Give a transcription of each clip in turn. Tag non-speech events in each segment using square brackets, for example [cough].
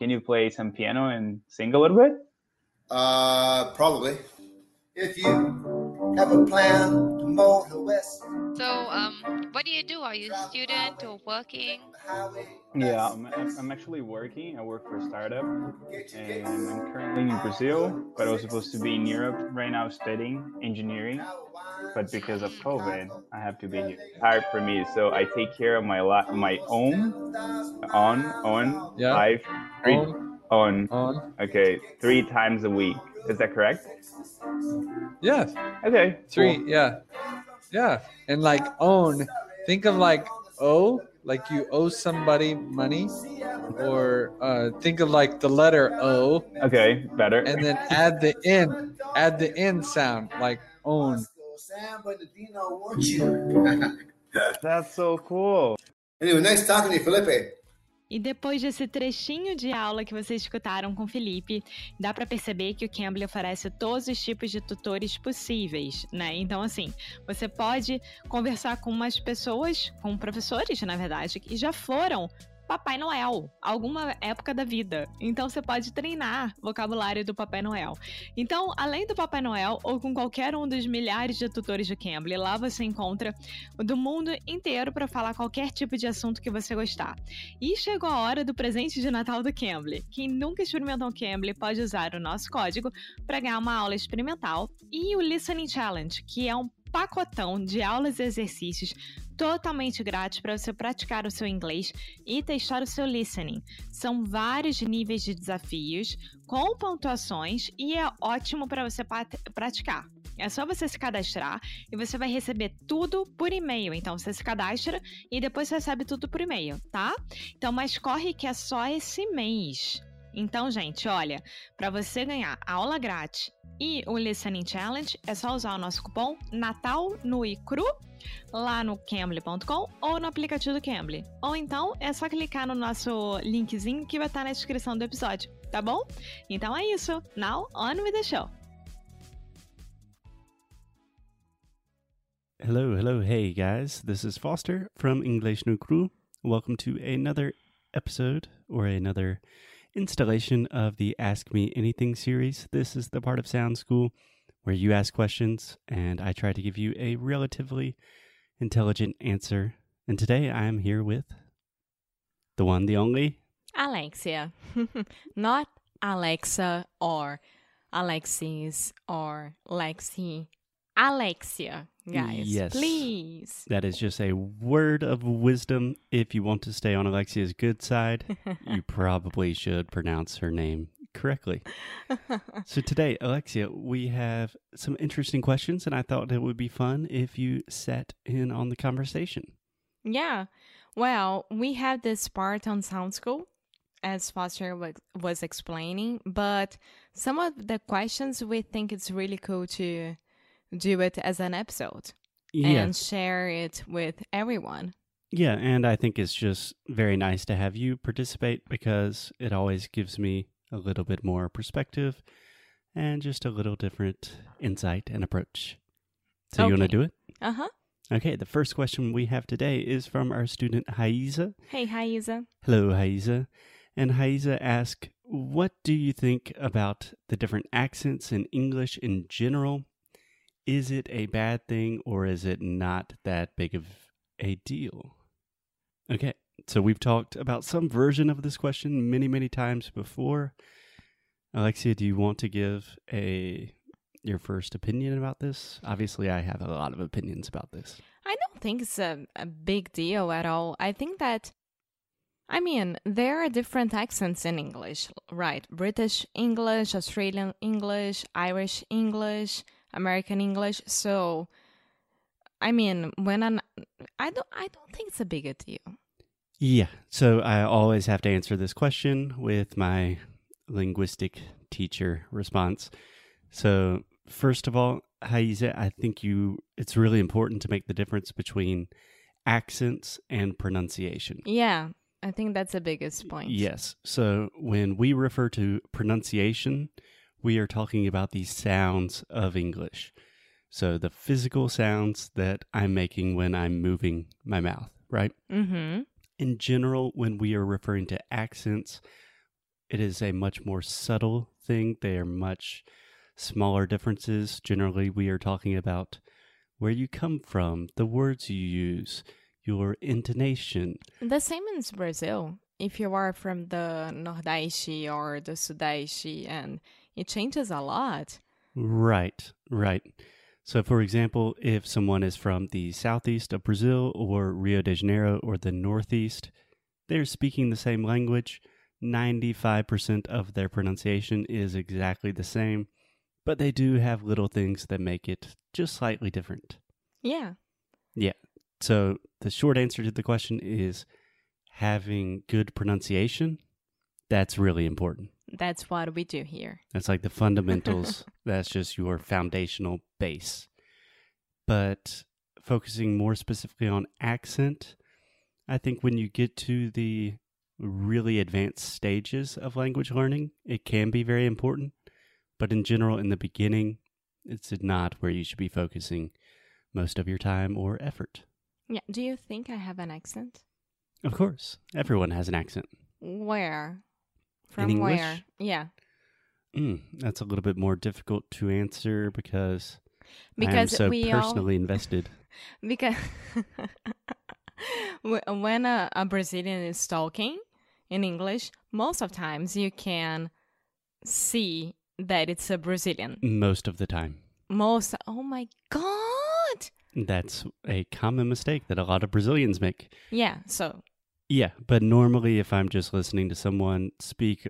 Can you play some piano and sing a little bit? Uh, probably. If you have a plan to mow the west, So, um, what do you do? Are you a student or working? Yeah, I'm, I'm I'm actually working. I work for a startup, and I'm currently in Brazil, but I was supposed to be in Europe right now studying engineering. But because of COVID, I have to be here. Hard for me, so I take care of my la- my own on on Yeah. life three On, on on. okay three times a week. Is that correct? Yes. Okay, Three. cool. Yeah. Yeah. And like own, think of like owe, like you owe somebody money, or uh, think of like the letter O, Okay, better. and then add the in, add the in sound, like own. San Bernardino wants [laughs] you. That's so cool. anyway, nice talking to you, Felipe. E depois desse trechinho de aula que vocês escutaram com o Felipe, dá para perceber que o Cambly oferece todos os tipos de tutores possíveis, né? Então, assim, você pode conversar com umas pessoas, com professores, na verdade, que já foram Papai Noel, alguma época da vida. Então, você pode treinar vocabulário do Papai Noel. Então, além do Papai Noel, ou com qualquer um dos milhares de tutores do Cambly, lá você encontra do mundo inteiro para falar qualquer tipo de assunto que você gostar. E chegou a hora do presente de Natal do Cambly. Quem nunca experimentou o Cambly pode usar o nosso código para ganhar uma aula experimental e o Listening Challenge, que é um pacotão de aulas e exercícios totalmente grátis para você praticar o seu inglês e testar o seu listening. São vários níveis de desafios com pontuações e é ótimo para você praticar. É só você se cadastrar e você vai receber tudo por e-mail. Então você se cadastra e depois recebe tudo por e-mail, tá? Então, mas corre que é só esse mês. Então, gente, olha, para você ganhar a aula grátis e o Listening Challenge, é só usar o nosso cupom Natal no Icru lá no cambly.com ou no aplicativo do Cambly. Ou então é só clicar no nosso linkzinho que vai estar na descrição do episódio, tá bom? Então é isso. Now on with the show. Hello, hello, hey guys. This is Foster from English No Crew. Welcome to another episode or another installation of the Ask Me Anything series. This is the part of Sound School where you ask questions and I try to give you a relatively intelligent answer. And today I am here with the one, the only. Alexia. [laughs] Not Alexa or Alexis or Lexi. Alexia, guys. Yes. Please. That is just a word of wisdom. If you want to stay on Alexia's good side, [laughs] you probably should pronounce her name correctly. [laughs] So today, Alexia, we have some interesting questions, and I thought it would be fun if you sat in on the conversation. yeah. Well, we have this part on Sound School, as Foster was explaining, but some of the questions we think it's really cool to do it as an episode Yeah, and share it with everyone. yeah, and I think it's just very nice to have you participate because it always gives me a little bit more perspective and just a little different insight and approach. So you want to do it? Uh huh. Okay, the first question we have today is from our student Haiza. Hey, hi, Isa. Hello, Haiza. And Haiza asks, What do you think about the different accents in English in general? Is it a bad thing or is it not that big of a deal? Okay, so we've talked about some version of this question many, many times before. Alexia, do you want to give a your first opinion about this? Obviously, I have a lot of opinions about this. I don't think it's a, a big deal at all. I think that, I mean, there are different accents in English, right? British English, Australian English, Irish English, American English. So, I mean, when I'm, I don't, I don't think it's a big deal. Yeah. So I always have to answer this question with my linguistic teacher response. So first of all, Haize, I think you it's really important to make the difference between accents and pronunciation. Yeah, I think that's the biggest point. Yes. So when we refer to pronunciation, we are talking about the sounds of English. So the physical sounds that I'm making when I'm moving my mouth, right? Mm-hmm. in general, when we are referring to accents, it is a much more subtle thing. They are much smaller differences. Generally, we are talking about where you come from, the words you use, your intonation. The same in Brazil. If you are from the Nordeste or the Sudeste, and it changes a lot. Right, right. So, for example, if someone is from the southeast of Brazil or Rio de Janeiro or the northeast, they're speaking the same language. 95% of their pronunciation is exactly the same, but they do have little things that make it just slightly different. Yeah. Yeah. So, the short answer to the question is having good pronunciation. That's really important. That's what we do here. That's like the fundamentals. [laughs] That's just your foundational base. But focusing more specifically on accent, I think when you get to the really advanced stages of language learning, it can be very important. But in general, in the beginning, it's not where you should be focusing most of your time or effort. Yeah. Do you think I have an accent? Of course, everyone has an accent. Where? From English? where? Yeah. Mm, that's a little bit more difficult to answer because Because so we all personally invested. [laughs] because [laughs] when a, a Brazilian is talking in English, most of times you can see that it's a Brazilian. Most of the time. Most. Oh my god. That's a common mistake that a lot of Brazilians make. Yeah. So Yeah, but normally if I'm just listening to someone speak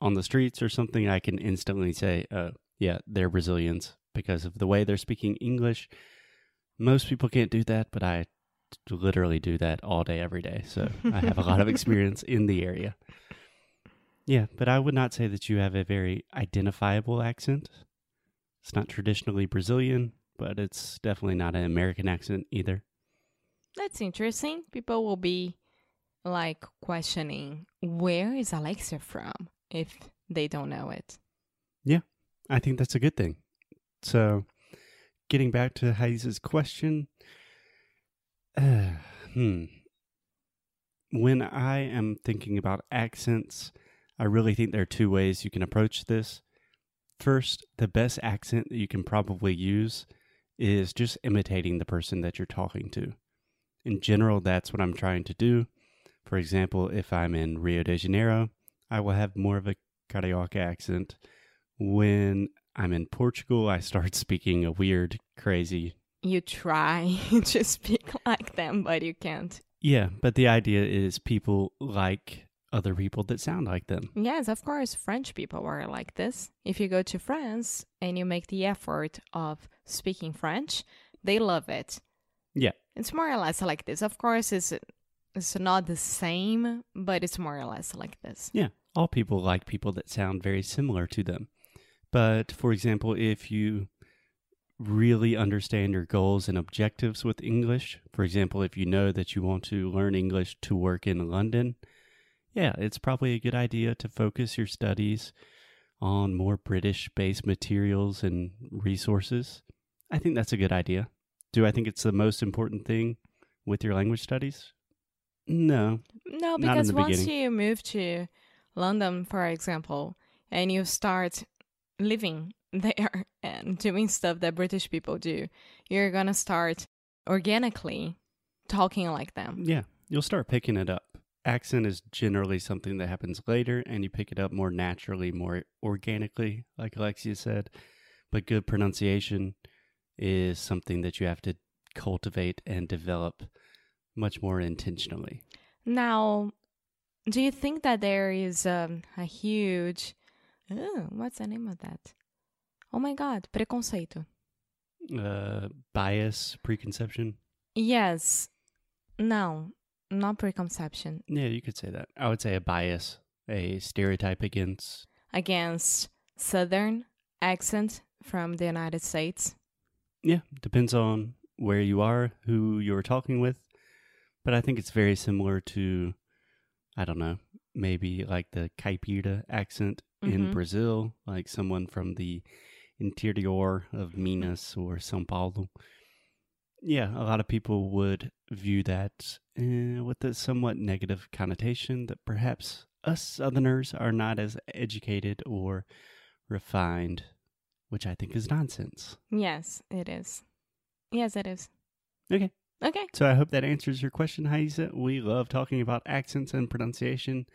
on the streets or something, I can instantly say, uh, yeah, they're Brazilians because of the way they're speaking English. Most people can't do that, but I literally do that all day, every day. So I have a lot of [laughs] experience in the area. Yeah, but I would not say that you have a very identifiable accent. It's not traditionally Brazilian, but it's definitely not an American accent either. that's interesting. People will be like questioning where is Alexia from if they don't know it. Yeah, I think that's a good thing. So, getting back to Heise's question, uh, [sighs] hmm. When I am thinking about accents, I really think there are two ways you can approach this. First, the best accent that you can probably use is just imitating the person that you're talking to. In general, that's what I'm trying to do. For example, if I'm in Rio de Janeiro, I will have more of a Carioca accent. When I'm in Portugal, I start [laughs] speaking a weird, crazy. You try [laughs] to speak like them, but you can't. Yeah, but the idea is people like other people that sound like them. Yes, of course, French people are like this. If you go to France and you make the effort of speaking French, they love it. Yeah. It's more or less like this. Of course, it's it's not the same, but it's more or less like this. Yeah, all people like people that sound very similar to them. But for example, if you really understand your goals and objectives with English, for example, if you know that you want to learn English to work in London, yeah, it's probably a good idea to focus your studies on more British based materials and resources. I think that's a good idea. Do I think it's the most important thing with your language studies? No. No, because once beginning. you move to London, for example, and you start living [laughs] there and doing stuff that British people do, you're gonna start organically talking like them. Yeah, you'll start picking it up. Accent is generally something that happens later, and you pick it up more naturally, more organically, like Alexia said. But good pronunciation is something that you have to cultivate and develop much more intentionally. Now, do you think that there is um, a huge. Oh, what's the name of that? Oh my god, preconceito. Uh, bias, preconception. Yes. No, not preconception. Yeah, you could say that. I would say a bias, a stereotype against. Against Southern accent from the United States. Yeah, depends on where you are, who you're talking with. But I think it's very similar to, I don't know, maybe like the caipira accent in Mhm. Brazil, like someone from the interior of Minas or São Paulo. Yeah, a lot of people would view that uh, with a somewhat negative connotation that perhaps us Southerners are not as educated or refined, which I think is nonsense. Yes, it is. Yes, it is. Okay. Okay. So I hope that answers your question, Haisa. We love talking about accents and pronunciation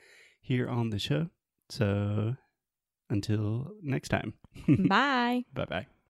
here on the show. So until next time, [laughs] Bye. bye bye.